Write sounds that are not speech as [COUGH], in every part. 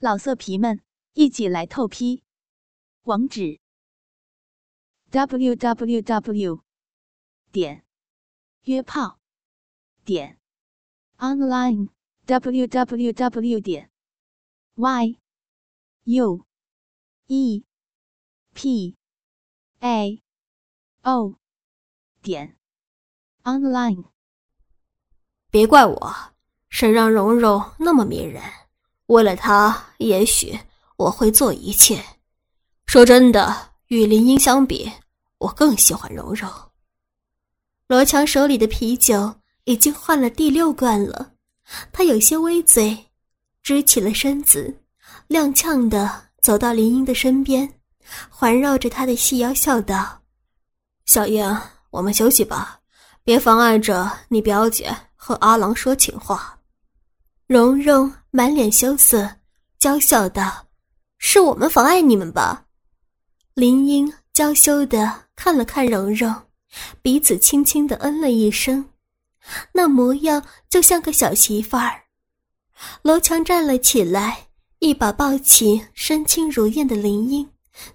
老色皮们，一起来透批！网址：w w w 点约炮点 online w w w 点 y u e p a o 点 online。别怪我，谁让蓉蓉那么迷人。为了他，也许我会做一切。说真的，与林英相比，我更喜欢柔柔。罗强手里的啤酒已经换了第六罐了，他有些微醉，支起了身子，踉跄的走到林英的身边，环绕着她的细腰，笑道：“小英，我们休息吧，别妨碍着你表姐和阿郎说情话。”蓉蓉满脸羞涩，娇笑道：“是我们妨碍你们吧？”林英娇羞的看了看蓉蓉，彼此轻轻的嗯了一声，那模样就像个小媳妇儿。罗强站了起来，一把抱起身轻如燕的林英，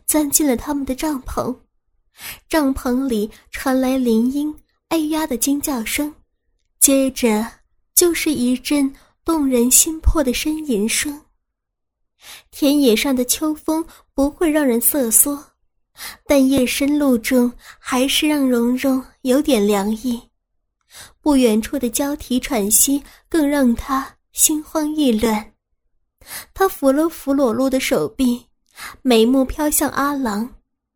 钻进了他们的帐篷。帐篷里传来林英哎呀的惊叫声，接着就是一阵。动人心魄的呻吟声。田野上的秋风不会让人瑟缩，但夜深露中还是让蓉蓉有点凉意。不远处的交替喘息更让她心慌意乱。她扶了扶裸露的手臂，眉目飘向阿郎，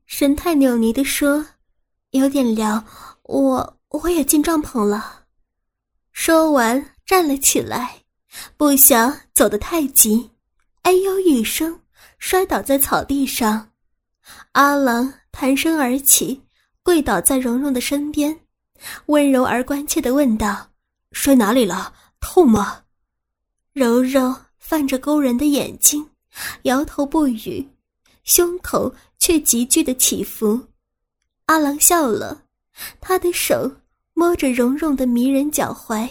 神态扭捏地说：“有点凉，我我也进帐篷了。”说完，站了起来。不想走得太急，哎呦一声，摔倒在草地上。阿郎弹身而起，跪倒在蓉蓉的身边，温柔而关切地问道：“摔哪里了？痛吗？”柔柔泛着勾人的眼睛，摇头不语，胸口却急剧的起伏。阿郎笑了，他的手摸着蓉蓉的迷人脚踝。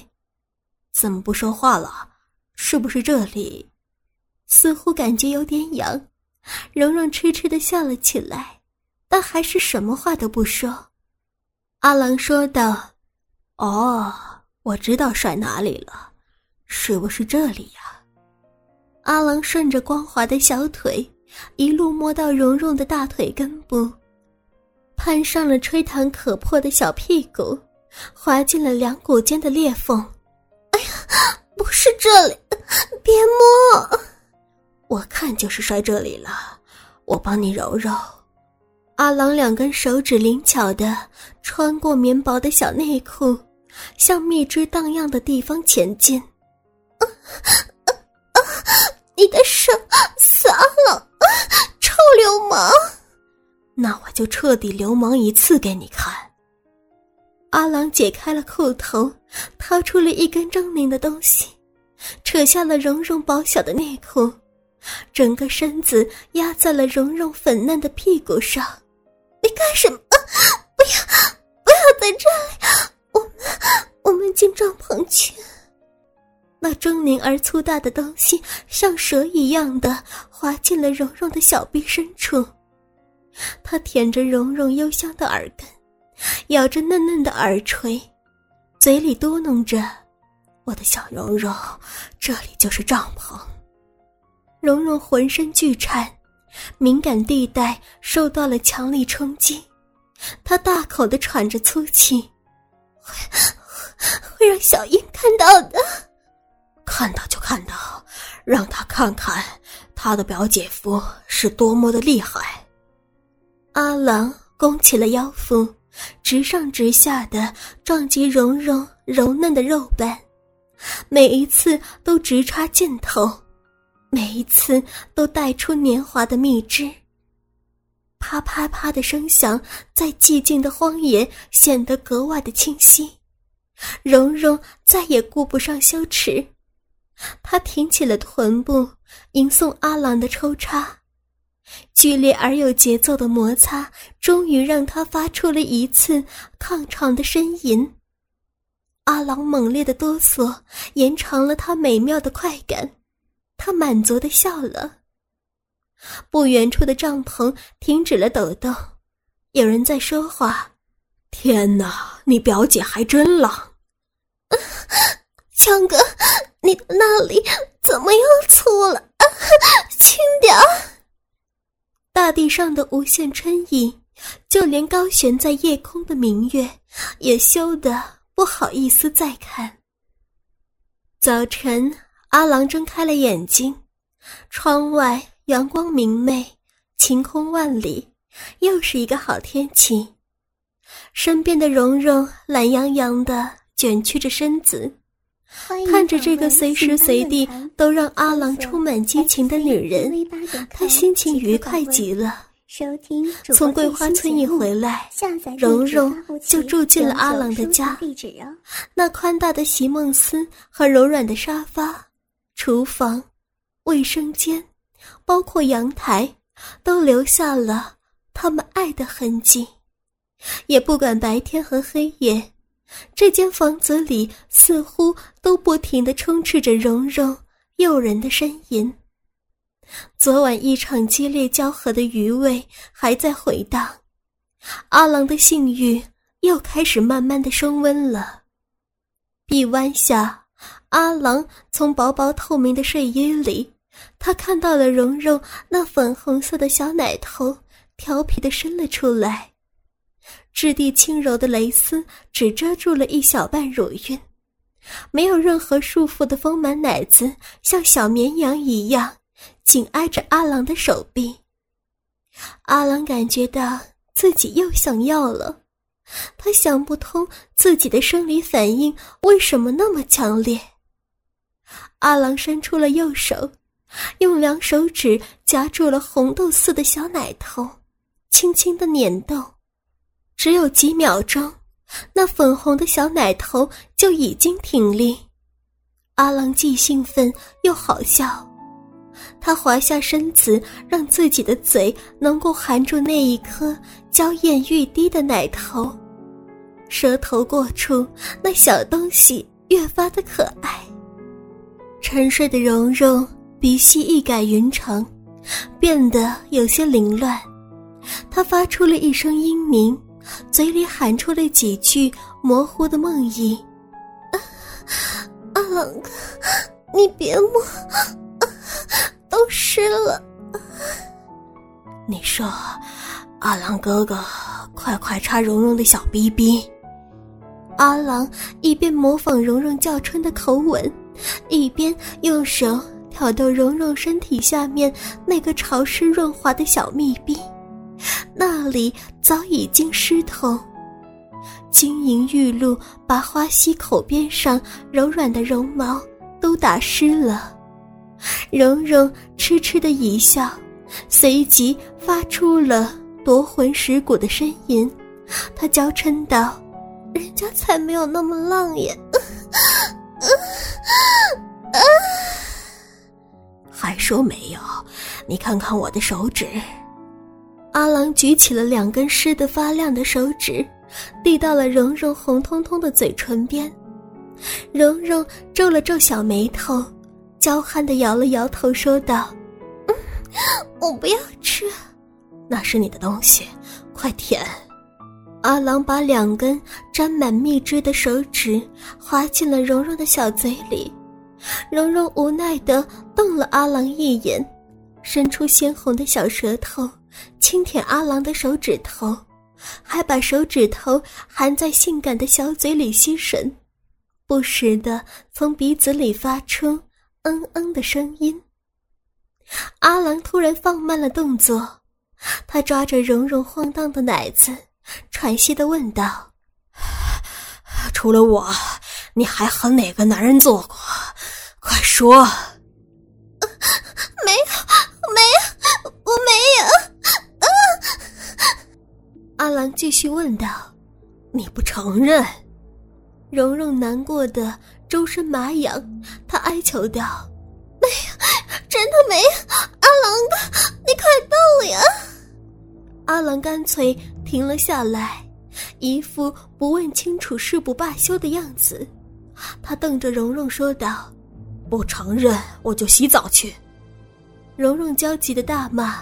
怎么不说话了？是不是这里？似乎感觉有点痒。蓉蓉痴痴的笑了起来，但还是什么话都不说。阿郎说道：“哦，我知道甩哪里了，是不是这里呀？”阿郎顺着光滑的小腿，一路摸到蓉蓉的大腿根部，攀上了吹弹可破的小屁股，滑进了两股间的裂缝。[LAUGHS] 不是这里，[LAUGHS] 别摸！我看就是摔这里了，我帮你揉揉。阿郎两根手指灵巧的穿过棉薄的小内裤，向蜜汁荡漾的地方前进。啊啊啊！你的手撒了，臭流氓！那我就彻底流氓一次给你看。阿郎解开了裤头，掏出了一根狰狞的东西，扯下了蓉蓉薄小的内裤，整个身子压在了蓉蓉粉嫩的屁股上。你干什么？不要，不要在这里！我们，我们进帐篷去。那狰狞而粗大的东西像蛇一样的滑进了蓉蓉的小臂深处，它舔着蓉蓉幽香的耳根。咬着嫩嫩的耳垂，嘴里嘟囔着：“我的小蓉蓉，这里就是帐篷。”蓉蓉浑身剧颤，敏感地带受到了强力冲击，她大口的喘着粗气，会会让小英看到的。看到就看到，让他看看他的表姐夫是多么的厉害。阿郎弓起了腰腹。直上直下的撞击蓉蓉柔嫩的肉瓣，每一次都直插尽头，每一次都带出年华的蜜汁。啪啪啪的声响在寂静的荒野显得格外的清晰。蓉蓉再也顾不上羞耻，她挺起了臀部，迎送阿郎的抽插。剧烈而有节奏的摩擦，终于让他发出了一次抗长的呻吟。阿郎猛烈的哆嗦，延长了他美妙的快感。他满足的笑了。不远处的帐篷停止了抖动，有人在说话：“天哪，你表姐还真浪！” [LAUGHS] 强哥，你那里怎么又粗了？[LAUGHS] 轻点。大地上的无限春意，就连高悬在夜空的明月，也羞得不好意思再看。早晨，阿郎睁开了眼睛，窗外阳光明媚，晴空万里，又是一个好天气。身边的蓉蓉懒洋洋的卷曲着身子。看着这个随时随地都让阿郎充满激情的女人，他心情愉快极了。从桂花村一回来，蓉蓉就住进了阿郎的家。那宽大的席梦思和柔软的沙发、厨房、卫生间，包括阳台，都留下了他们爱的痕迹。也不管白天和黑夜。这间房子里似乎都不停地充斥着蓉蓉诱人的呻吟。昨晚一场激烈交合的余味还在回荡，阿郎的性欲又开始慢慢的升温了。臂弯下，阿郎从薄薄透明的睡衣里，他看到了蓉蓉那粉红色的小奶头，调皮的伸了出来。质地轻柔的蕾丝只遮住了一小半乳晕，没有任何束缚的丰满奶子像小绵羊一样紧挨着阿郎的手臂。阿郎感觉到自己又想要了，他想不通自己的生理反应为什么那么强烈。阿郎伸出了右手，用两手指夹住了红豆似的小奶头，轻轻的捻动。只有几秒钟，那粉红的小奶头就已经挺立。阿郎既兴奋又好笑，他滑下身子，让自己的嘴能够含住那一颗娇艳欲滴的奶头。舌头过处，那小东西越发的可爱。沉睡的蓉蓉鼻息一改云长，变得有些凌乱，她发出了一声嘤鸣。嘴里喊出了几句模糊的梦呓：“阿郎哥，你别摸，都湿了。”你说：“阿郎哥哥，快快插蓉蓉的小逼逼。”阿郎一边模仿蓉蓉叫春的口吻，一边用手挑逗蓉蓉身体下面那个潮湿润滑的小密闭。那里早已经湿透，晶莹玉露把花溪口边上柔软的绒毛都打湿了。蓉蓉痴痴的一笑，随即发出了夺魂蚀骨的呻吟。她娇嗔道：“人家才没有那么浪耶！” [LAUGHS] 还说没有？你看看我的手指。阿郎举起了两根湿得发亮的手指，递到了蓉蓉红彤彤的嘴唇边。蓉蓉皱了皱小眉头，娇憨地摇了摇头，说道：“我不要吃，那是你的东西，快舔。”阿郎把两根沾满蜜汁的手指滑进了蓉蓉的小嘴里，蓉蓉无奈地瞪了阿郎一眼，伸出鲜红的小舌头。轻舔阿郎的手指头，还把手指头含在性感的小嘴里吸吮，不时的从鼻子里发出“嗯嗯”的声音。阿郎突然放慢了动作，他抓着蓉蓉晃荡的奶子，喘息的问道：“除了我，你还和哪个男人做过？快说！”“阿郎继续问道：“你不承认？”蓉蓉难过的周身麻痒，她哀求道：“没有，真的没有！阿郎哥，你快动呀！”阿郎干脆停了下来，一副不问清楚誓不罢休的样子。他瞪着蓉蓉说道：“不承认我就洗澡去。蓉蓉焦急的大骂：“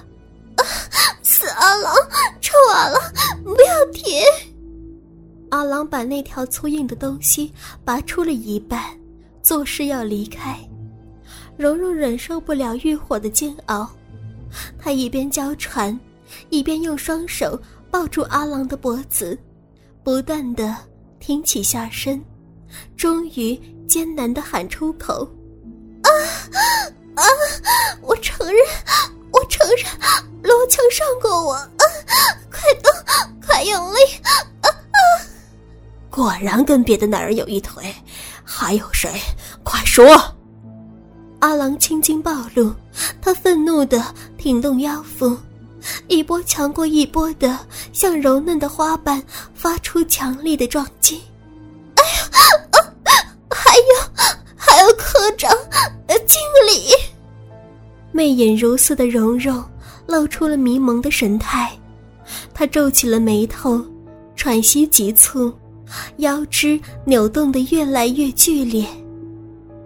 啊，死阿郎，臭阿郎把那条粗硬的东西拔出了一半，作势要离开。蓉蓉忍受不了欲火的煎熬，她一边娇喘，一边用双手抱住阿郎的脖子，不断的挺起下身，终于艰难的喊出口：“啊啊！我承认，我承认，罗强上过我，果然跟别的男人有一腿，还有谁？快说！阿郎青筋暴露，他愤怒的挺动腰腹，一波强过一波的向柔嫩的花瓣发出强力的撞击。哎呀，还有还有科长，经理！媚眼如丝的蓉蓉露出了迷蒙的神态，她皱起了眉头，喘息急促，腰肢扭动的越来越剧烈。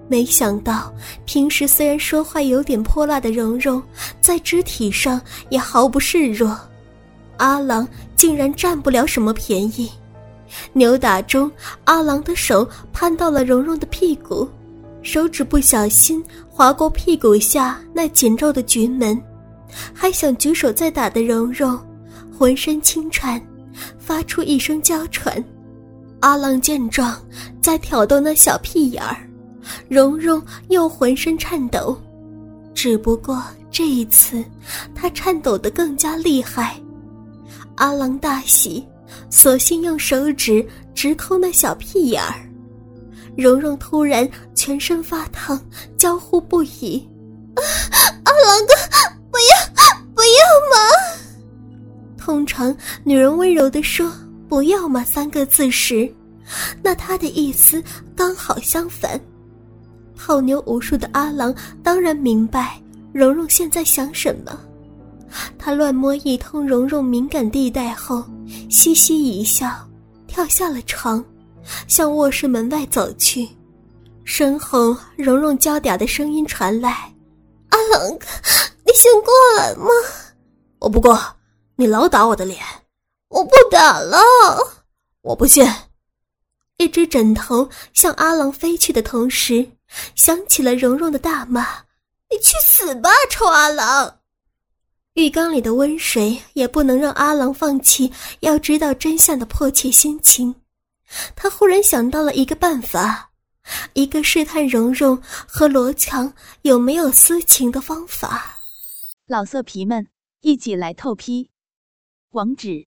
没想到，平时虽然说话有点泼辣的蓉蓉，在肢体上也毫不示弱。阿郎竟然占不了什么便宜。扭打中，阿郎的手攀到了蓉蓉的屁股，手指不小心划过屁股下那紧皱的菊门，还想举手再打的蓉蓉，浑身轻颤，发出一声娇喘。阿郎见状，在挑逗那小屁眼儿。蓉蓉又浑身颤抖，只不过这一次，她颤抖得更加厉害。阿郎大喜，索性用手指直抠那小屁眼儿。蓉蓉突然全身发烫，娇呼不已：“阿郎哥，不要，不要嘛！”通常女人温柔地说“不要嘛”三个字时，那他的意思刚好相反。泡妞无数的阿郎当然明白蓉蓉现在想什么，他乱摸一通蓉蓉敏感地带后，嘻嘻一笑，跳下了床，向卧室门外走去。身后蓉蓉娇嗲的声音传来：“阿郎哥，你先过来嘛！我不过，你老打我的脸，打了。我不信。”一只枕头向阿郎飞去的同时。想起了蓉蓉的大骂：“你去死吧，臭阿郎！”浴缸里的温水也不能让阿郎放弃要知道真相的迫切心情。他忽然想到了一个办法，一个试探蓉蓉和罗强有没有私情的方法。老色皮们，一起来透批！网址